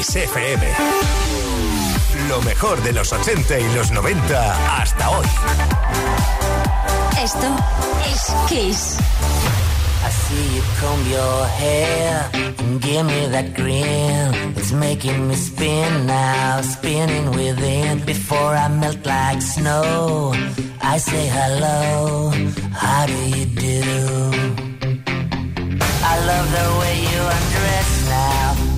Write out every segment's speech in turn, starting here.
Kiss FM. Lo mejor de los 80 y los 90 hasta hoy. Esto es Kiss. I see you comb your hair and give me that grin. It's making me spin now, spinning within. Before I melt like snow, I say hello. How do you do? I love the way you undress now,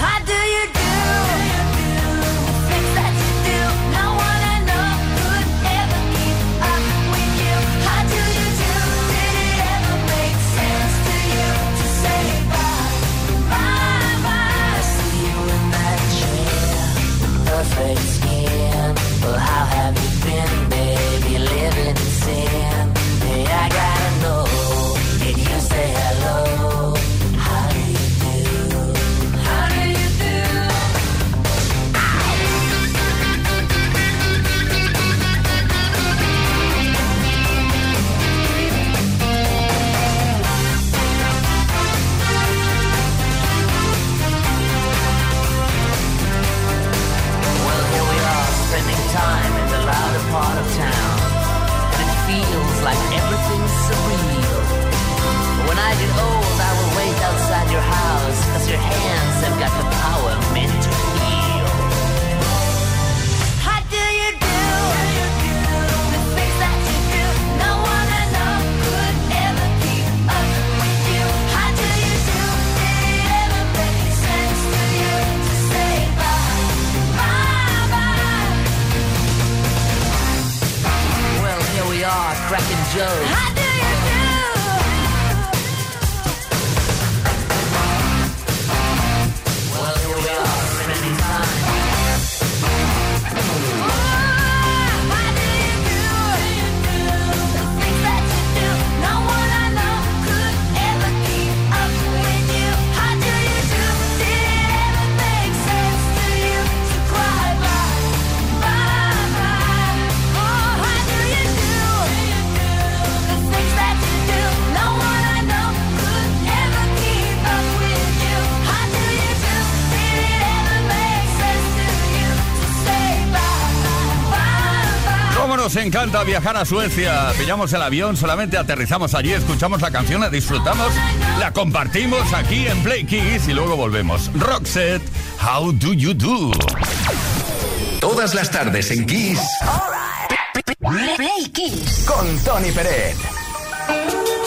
How do you do? Nos encanta viajar a Suecia? Pillamos el avión, solamente aterrizamos allí, escuchamos la canción, la disfrutamos, la compartimos aquí en Play Kiss y luego volvemos. Roxette, How Do You Do? Todas las tardes en Kiss Play Kiss. con Tony Peret.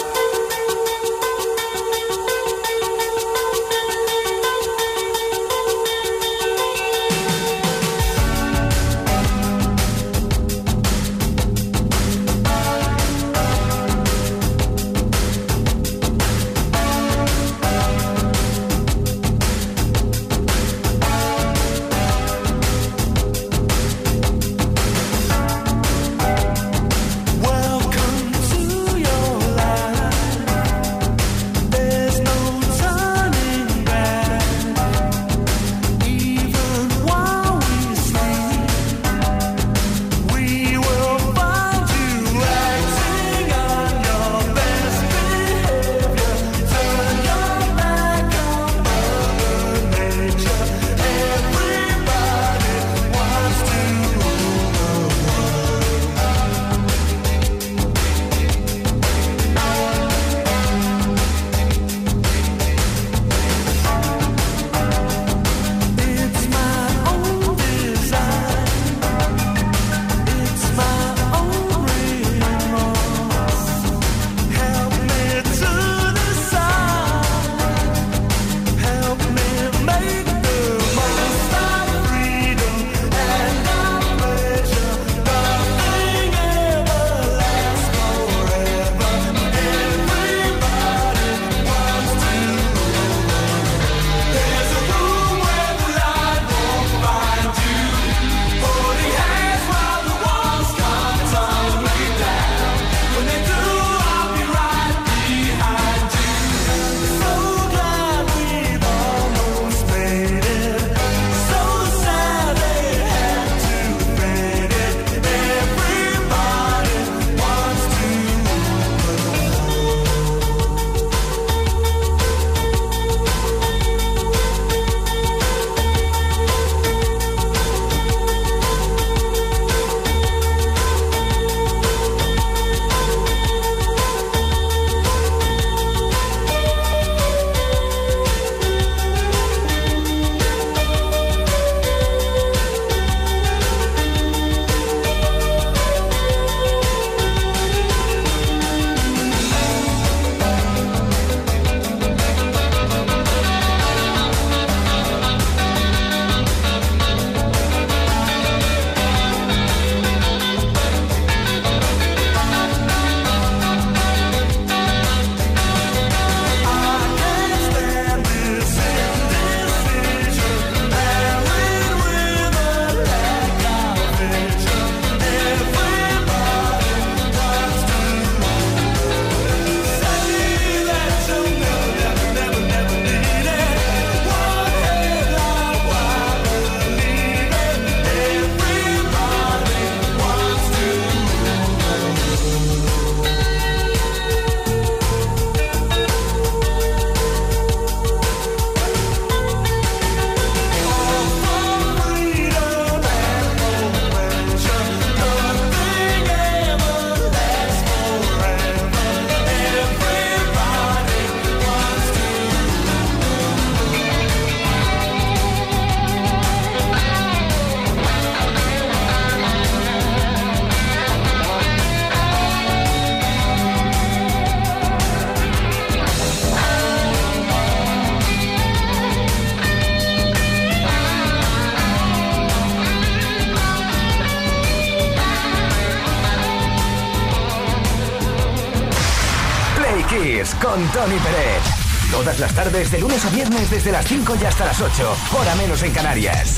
Tardes, de lunes a viernes, desde las 5 y hasta las 8, hora menos en Canarias.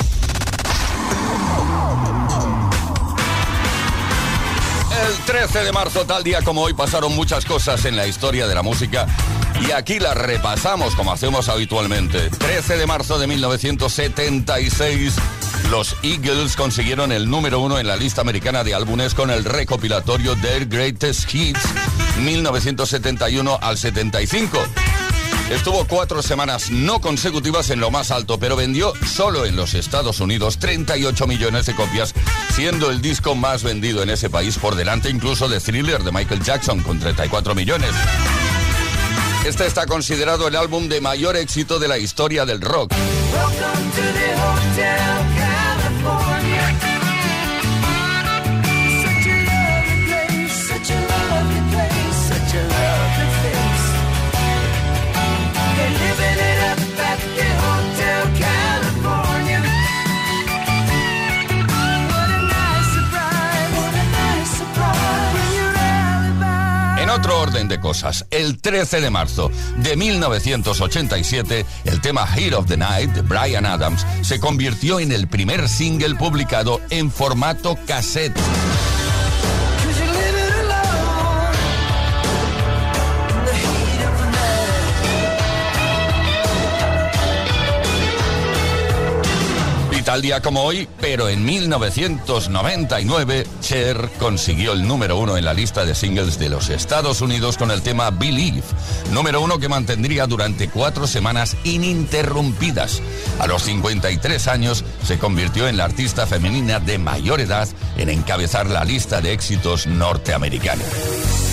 El 13 de marzo, tal día como hoy, pasaron muchas cosas en la historia de la música y aquí las repasamos como hacemos habitualmente. 13 de marzo de 1976, los Eagles consiguieron el número uno en la lista americana de álbumes con el recopilatorio Their Greatest Hits 1971 al 75. Estuvo cuatro semanas no consecutivas en lo más alto, pero vendió solo en los Estados Unidos 38 millones de copias, siendo el disco más vendido en ese país por delante incluso de Thriller de Michael Jackson con 34 millones. Este está considerado el álbum de mayor éxito de la historia del rock. De cosas, el 13 de marzo de 1987, el tema Heat of the Night de Brian Adams se convirtió en el primer single publicado en formato cassette. Tal día como hoy, pero en 1999, Cher consiguió el número uno en la lista de singles de los Estados Unidos con el tema Believe, número uno que mantendría durante cuatro semanas ininterrumpidas. A los 53 años se convirtió en la artista femenina de mayor edad en encabezar la lista de éxitos norteamericanos.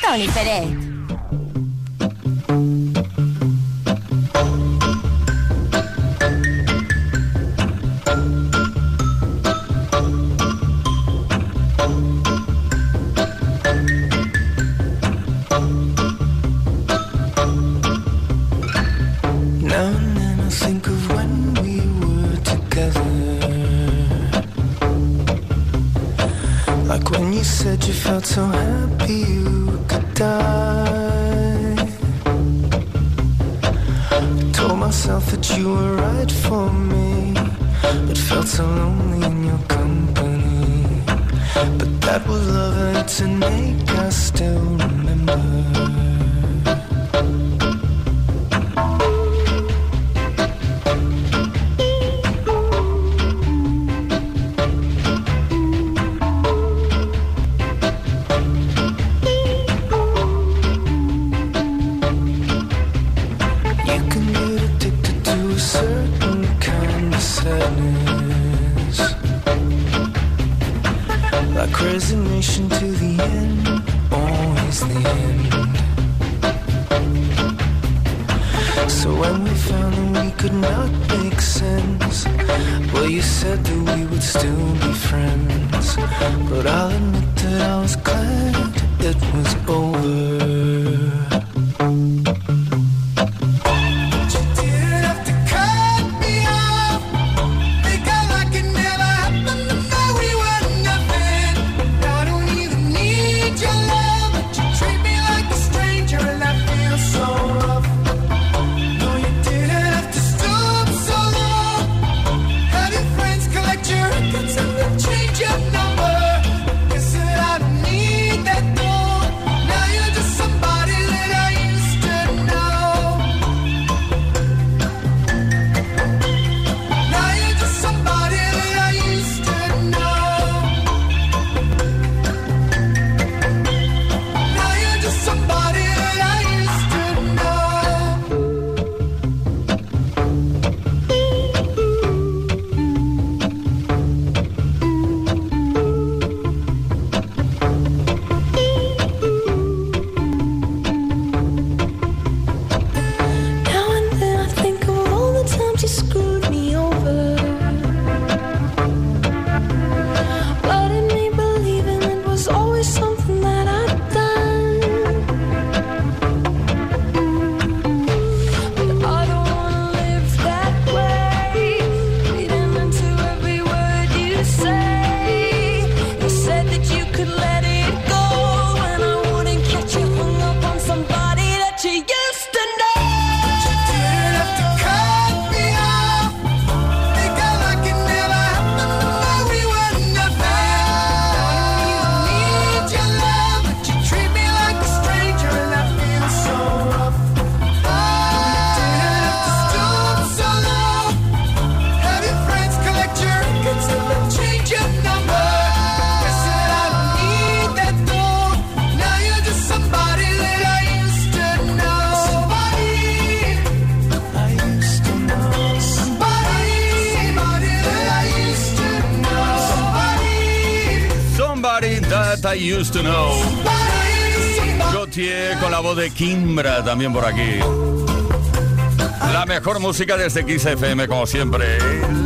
Tony Pérez. Used to Know. Gautier con la voz de Kimbra también por aquí. La mejor música desde XFM, como siempre.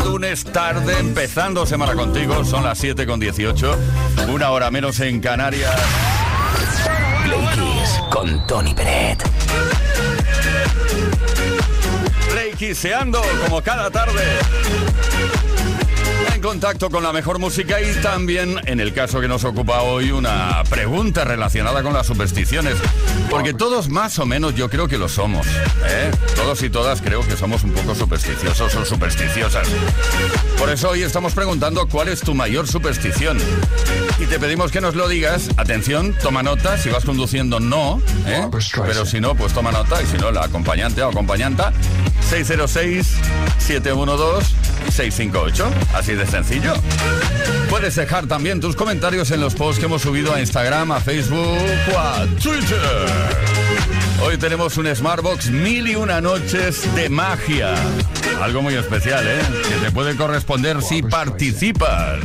Lunes tarde, empezando semana contigo. Son las 7 con 18. Una hora menos en Canarias. Play Kiss con Tony Peret. Play Kisseando, como cada tarde en contacto con la mejor música y también, en el caso que nos ocupa hoy, una pregunta relacionada con las supersticiones. Porque todos más o menos yo creo que lo somos. ¿eh? Todos y todas creo que somos un poco supersticiosos o supersticiosas. Por eso hoy estamos preguntando cuál es tu mayor superstición. Y te pedimos que nos lo digas. Atención, toma nota. Si vas conduciendo, no. ¿eh? Pero si no, pues toma nota. Y si no, la acompañante o acompañanta. 606 712 658. Así de sencillo. Puedes dejar también tus comentarios en los posts que hemos subido a Instagram, a Facebook o a Twitter. Hoy tenemos un Smartbox mil y una noches de magia. Algo muy especial, ¿eh? Que te puede corresponder si participas.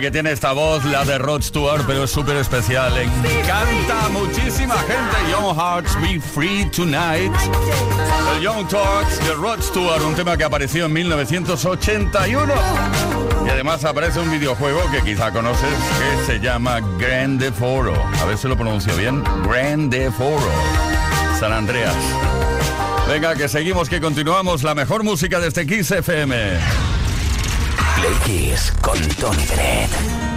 Que tiene esta voz, la de Rod Stewart, pero es súper especial. Encanta muchísima gente. Young Hearts Be Free Tonight. El Young Talks de Rod Stewart, un tema que apareció en 1981. Y además aparece un videojuego que quizá conoces que se llama Grande Foro. A ver si lo pronuncio bien. Grande Foro. San Andreas. Venga, que seguimos, que continuamos la mejor música de este Kiss FM. Play con Tony Bennett.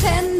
send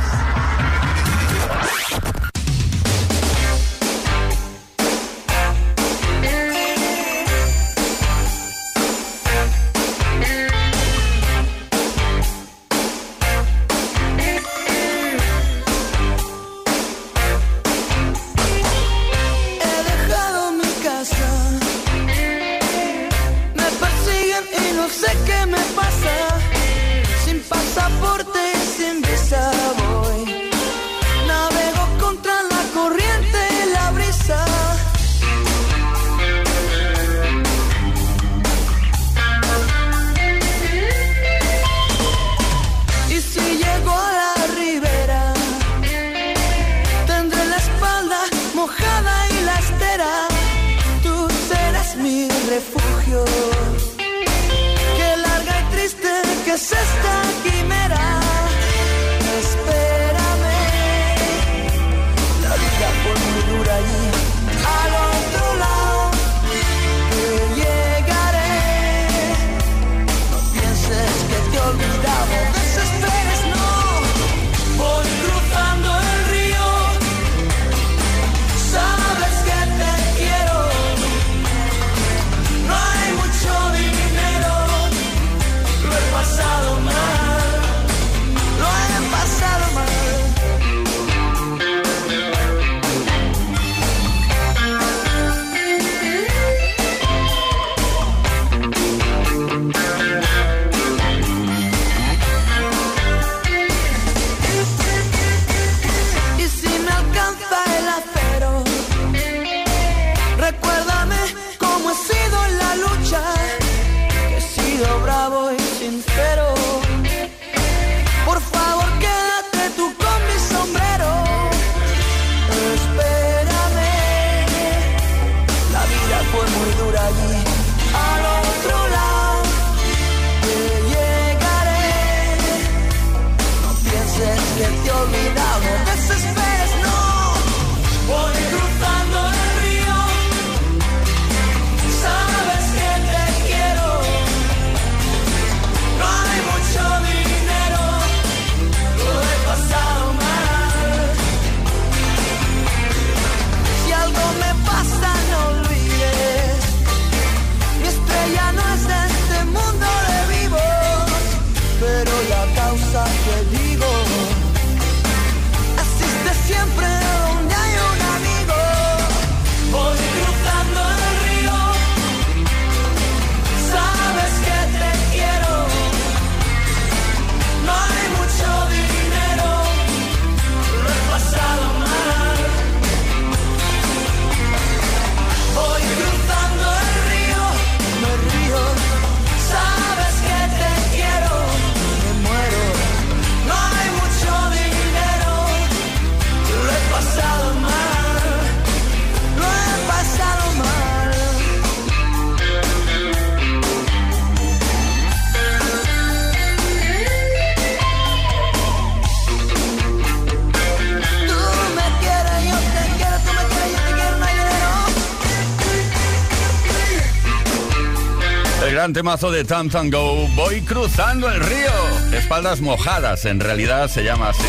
Gran temazo de Tam Go. Voy cruzando el río. Espaldas mojadas, en realidad se llama así.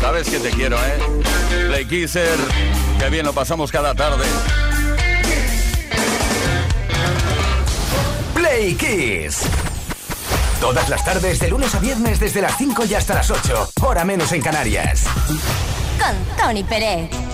Sabes que te quiero, ¿eh? Play Kisser, que bien lo pasamos cada tarde. Play Kiss. Todas las tardes, de lunes a viernes, desde las 5 y hasta las 8. Hora menos en Canarias. Con Tony Pérez.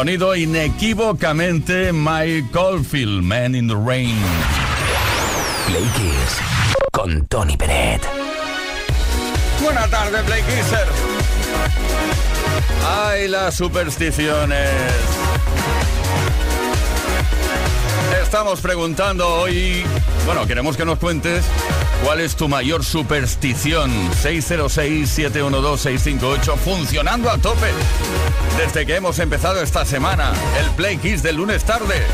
Sonido inequívocamente Mike Caulfield, Man in the Rain. Play Kiss con Tony Peret. Buenas tardes, Play Kisser. Ay, las supersticiones. Estamos preguntando hoy, bueno, queremos que nos cuentes cuál es tu mayor superstición. 606-712-658, funcionando a tope desde que hemos empezado esta semana, el Play Kiss del lunes tarde.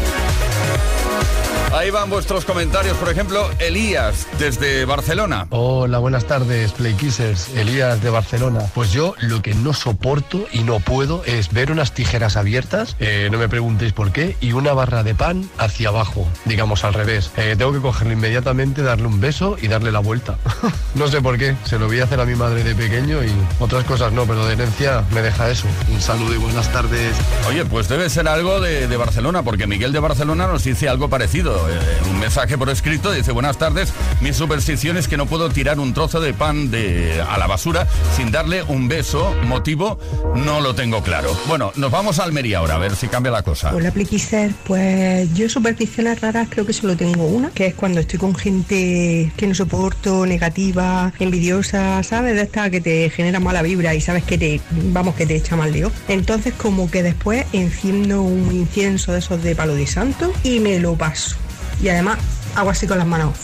Ahí van vuestros comentarios, por ejemplo, Elías desde Barcelona. Hola, buenas tardes, Playkissers. Elías de Barcelona. Pues yo lo que no soporto y no puedo es ver unas tijeras abiertas, eh, no me preguntéis por qué, y una barra de pan hacia abajo, digamos al revés. Eh, tengo que cogerlo inmediatamente, darle un beso y darle la vuelta. no sé por qué, se lo voy a hacer a mi madre de pequeño y otras cosas no, pero de herencia me deja eso. Un saludo y buenas tardes. Oye, pues debe ser algo de, de Barcelona, porque Miguel de Barcelona nos dice algo parecido. Eh, un mensaje por escrito dice, buenas tardes, mi superstición es que no puedo tirar un trozo de pan de, a la basura sin darle un beso. Motivo, no lo tengo claro. Bueno, nos vamos a Almería ahora, a ver si cambia la cosa. Hola, Pliquiser. Pues yo supersticiones raras creo que solo tengo una, que es cuando estoy con gente que no soporto, negativa, envidiosa, ¿sabes? De esta que te genera mala vibra y sabes que te, vamos, que te echa mal lío. Entonces como que después enciendo un incienso de esos de palo de santo y me lo paso. Y además hago así con las manos.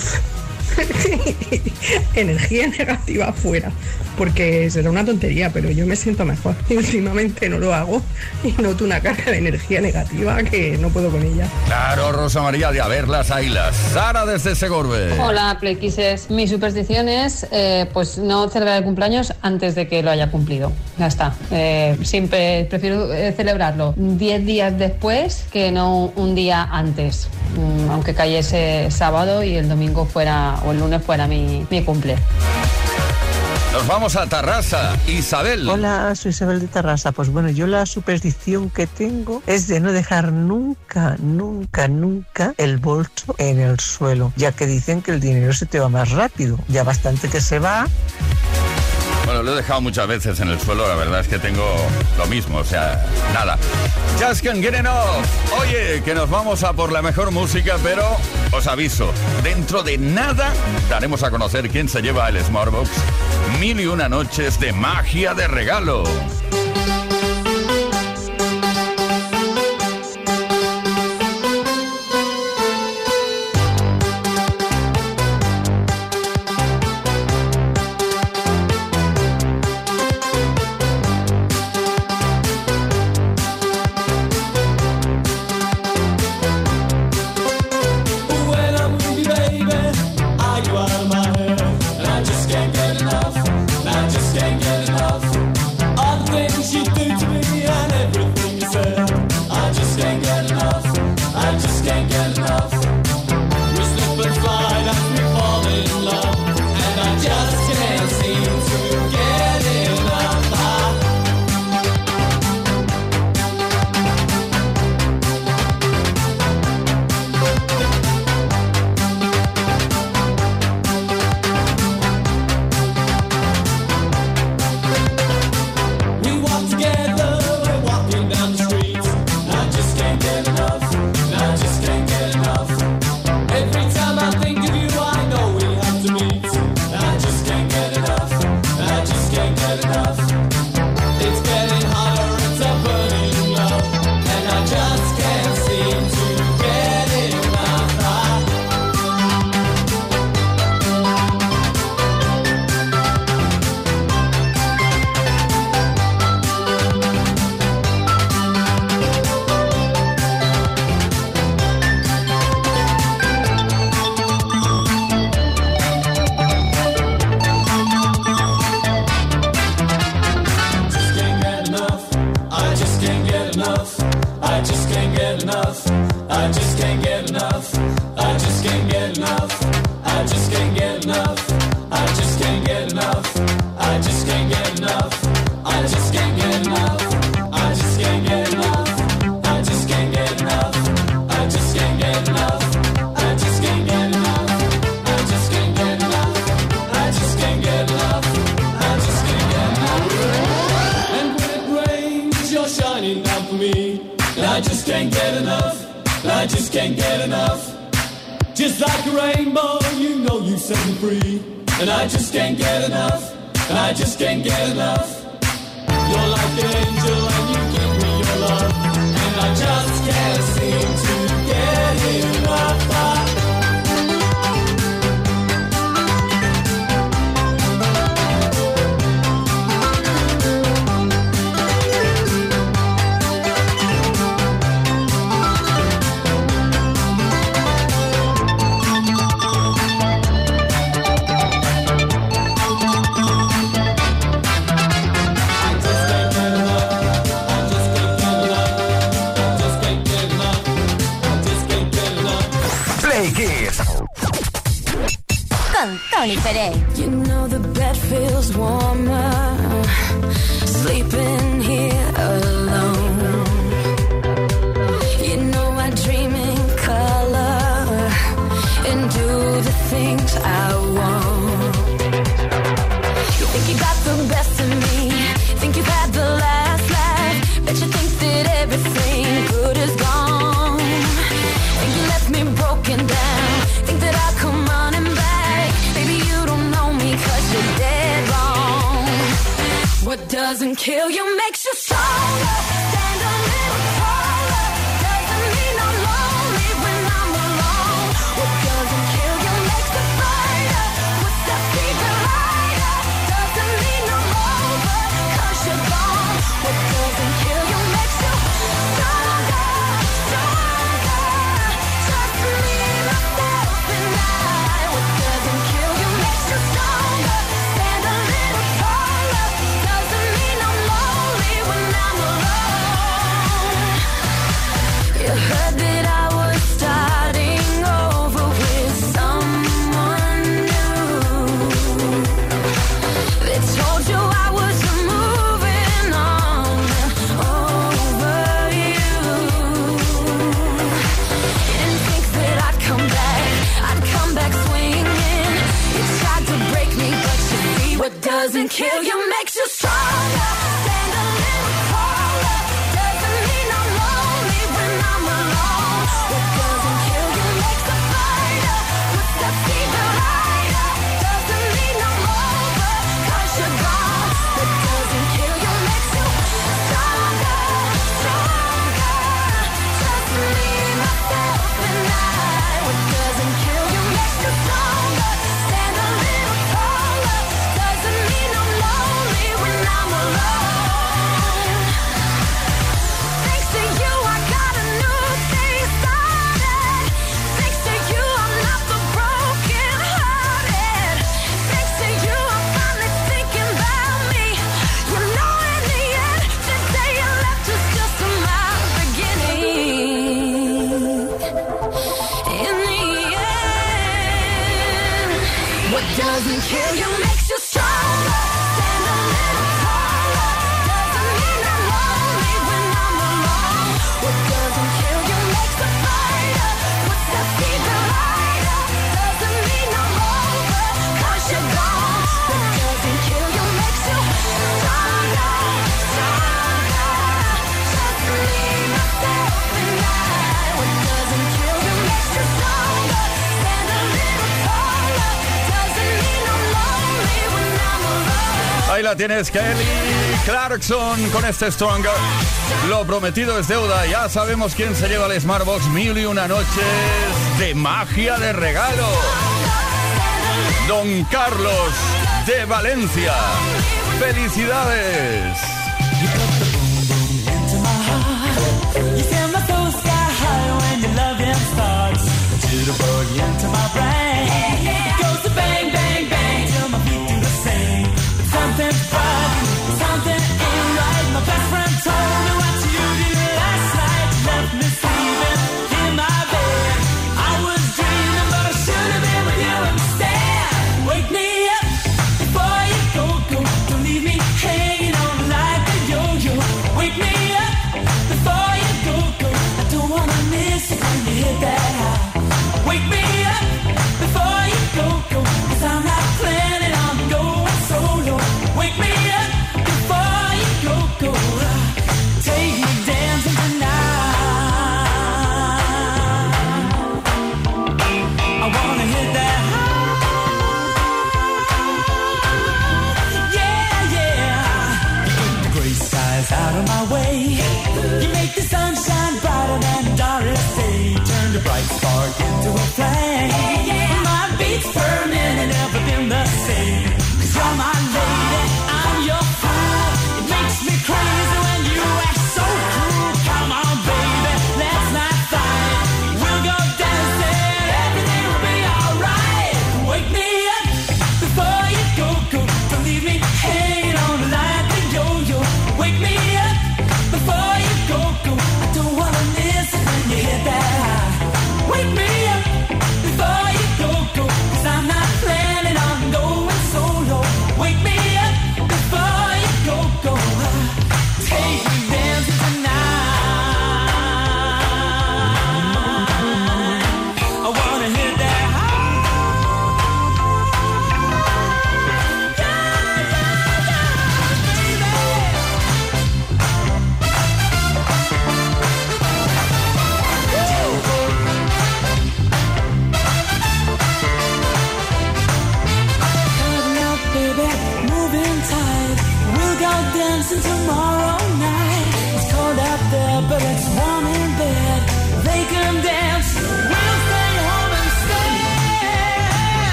Energía negativa afuera. Porque será una tontería, pero yo me siento mejor. Y últimamente no lo hago y noto una carga de energía negativa que no puedo con ella. Claro, Rosa María, de a ver las ailas. Sara desde Segorbe. Hola, Playquises. Mi superstición es eh, pues no celebrar el cumpleaños antes de que lo haya cumplido. Ya está. Eh, siempre prefiero eh, celebrarlo 10 días después que no un día antes. Mm, aunque cayese sábado y el domingo fuera o el lunes fuera mi, mi cumple. Nos vamos a Tarrasa. Isabel. Hola, soy Isabel de Tarrasa. Pues bueno, yo la superstición que tengo es de no dejar nunca, nunca, nunca el bolso en el suelo, ya que dicen que el dinero se te va más rápido. Ya bastante que se va. Bueno, lo he dejado muchas veces en el suelo, la verdad es que tengo lo mismo, o sea, nada. Just can't. Oye, que nos vamos a por la mejor música, pero os aviso, dentro de nada daremos a conocer quién se lleva el Smartbox. Mil y una noches de magia de regalo. I just can't get enough. left me broken down. Think that I'll come running back. Baby, you don't know me cause you're dead wrong. What doesn't kill you makes you stronger. es Kelly Clarkson con este Stronger. Lo prometido es deuda. Ya sabemos quién se lleva el Smartbox Mil y una noches de magia de regalo. Don Carlos de Valencia. ¡Felicidades! Something ain't right. My best friend told me.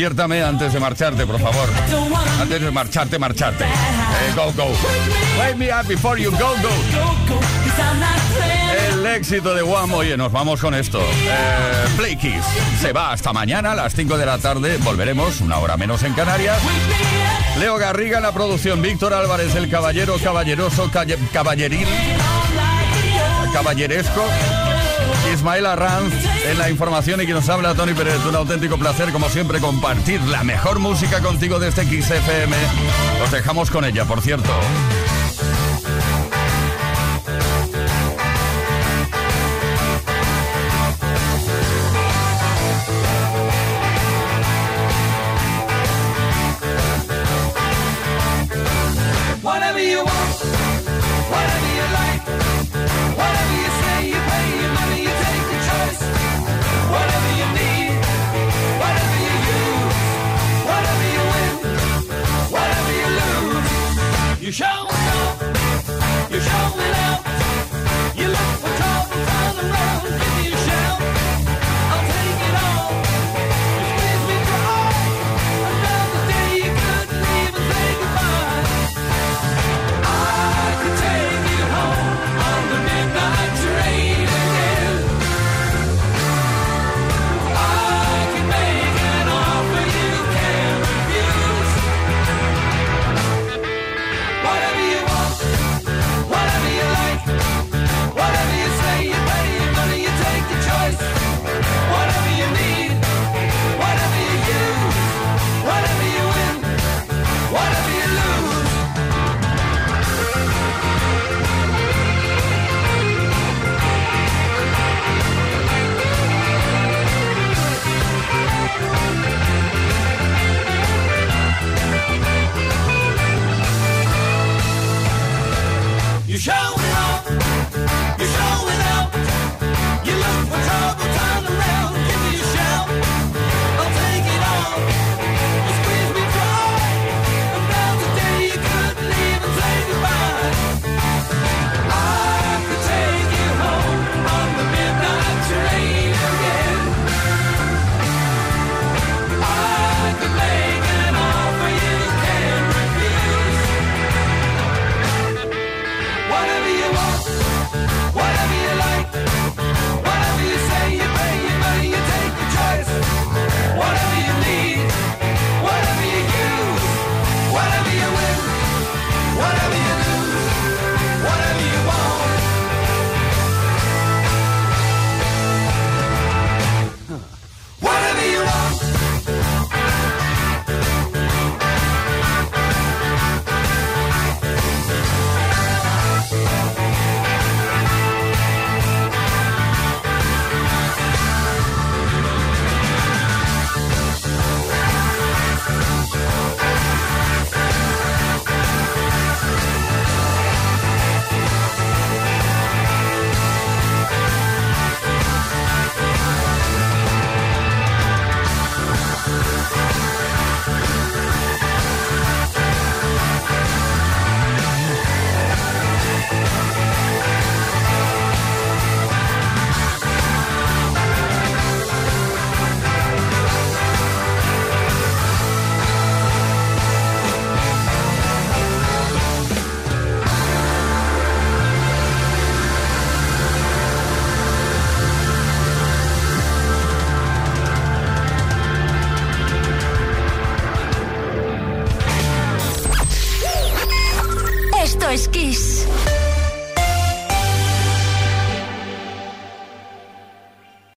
despiértame antes de marcharte, por favor. Antes de marcharte, marcharte. Eh, go, go. Wake me up before you go, go. El éxito de Wham. Oye, nos vamos con esto. Eh, Se va hasta mañana a las 5 de la tarde. Volveremos, una hora menos en Canarias. Leo Garriga en la producción. Víctor Álvarez, el caballero caballeroso, calle, caballeril. Caballeresco Ismael Arranz en la información y que nos habla Tony Pérez. Un auténtico placer, como siempre, compartir la mejor música contigo desde XFM. Este Os dejamos con ella, por cierto.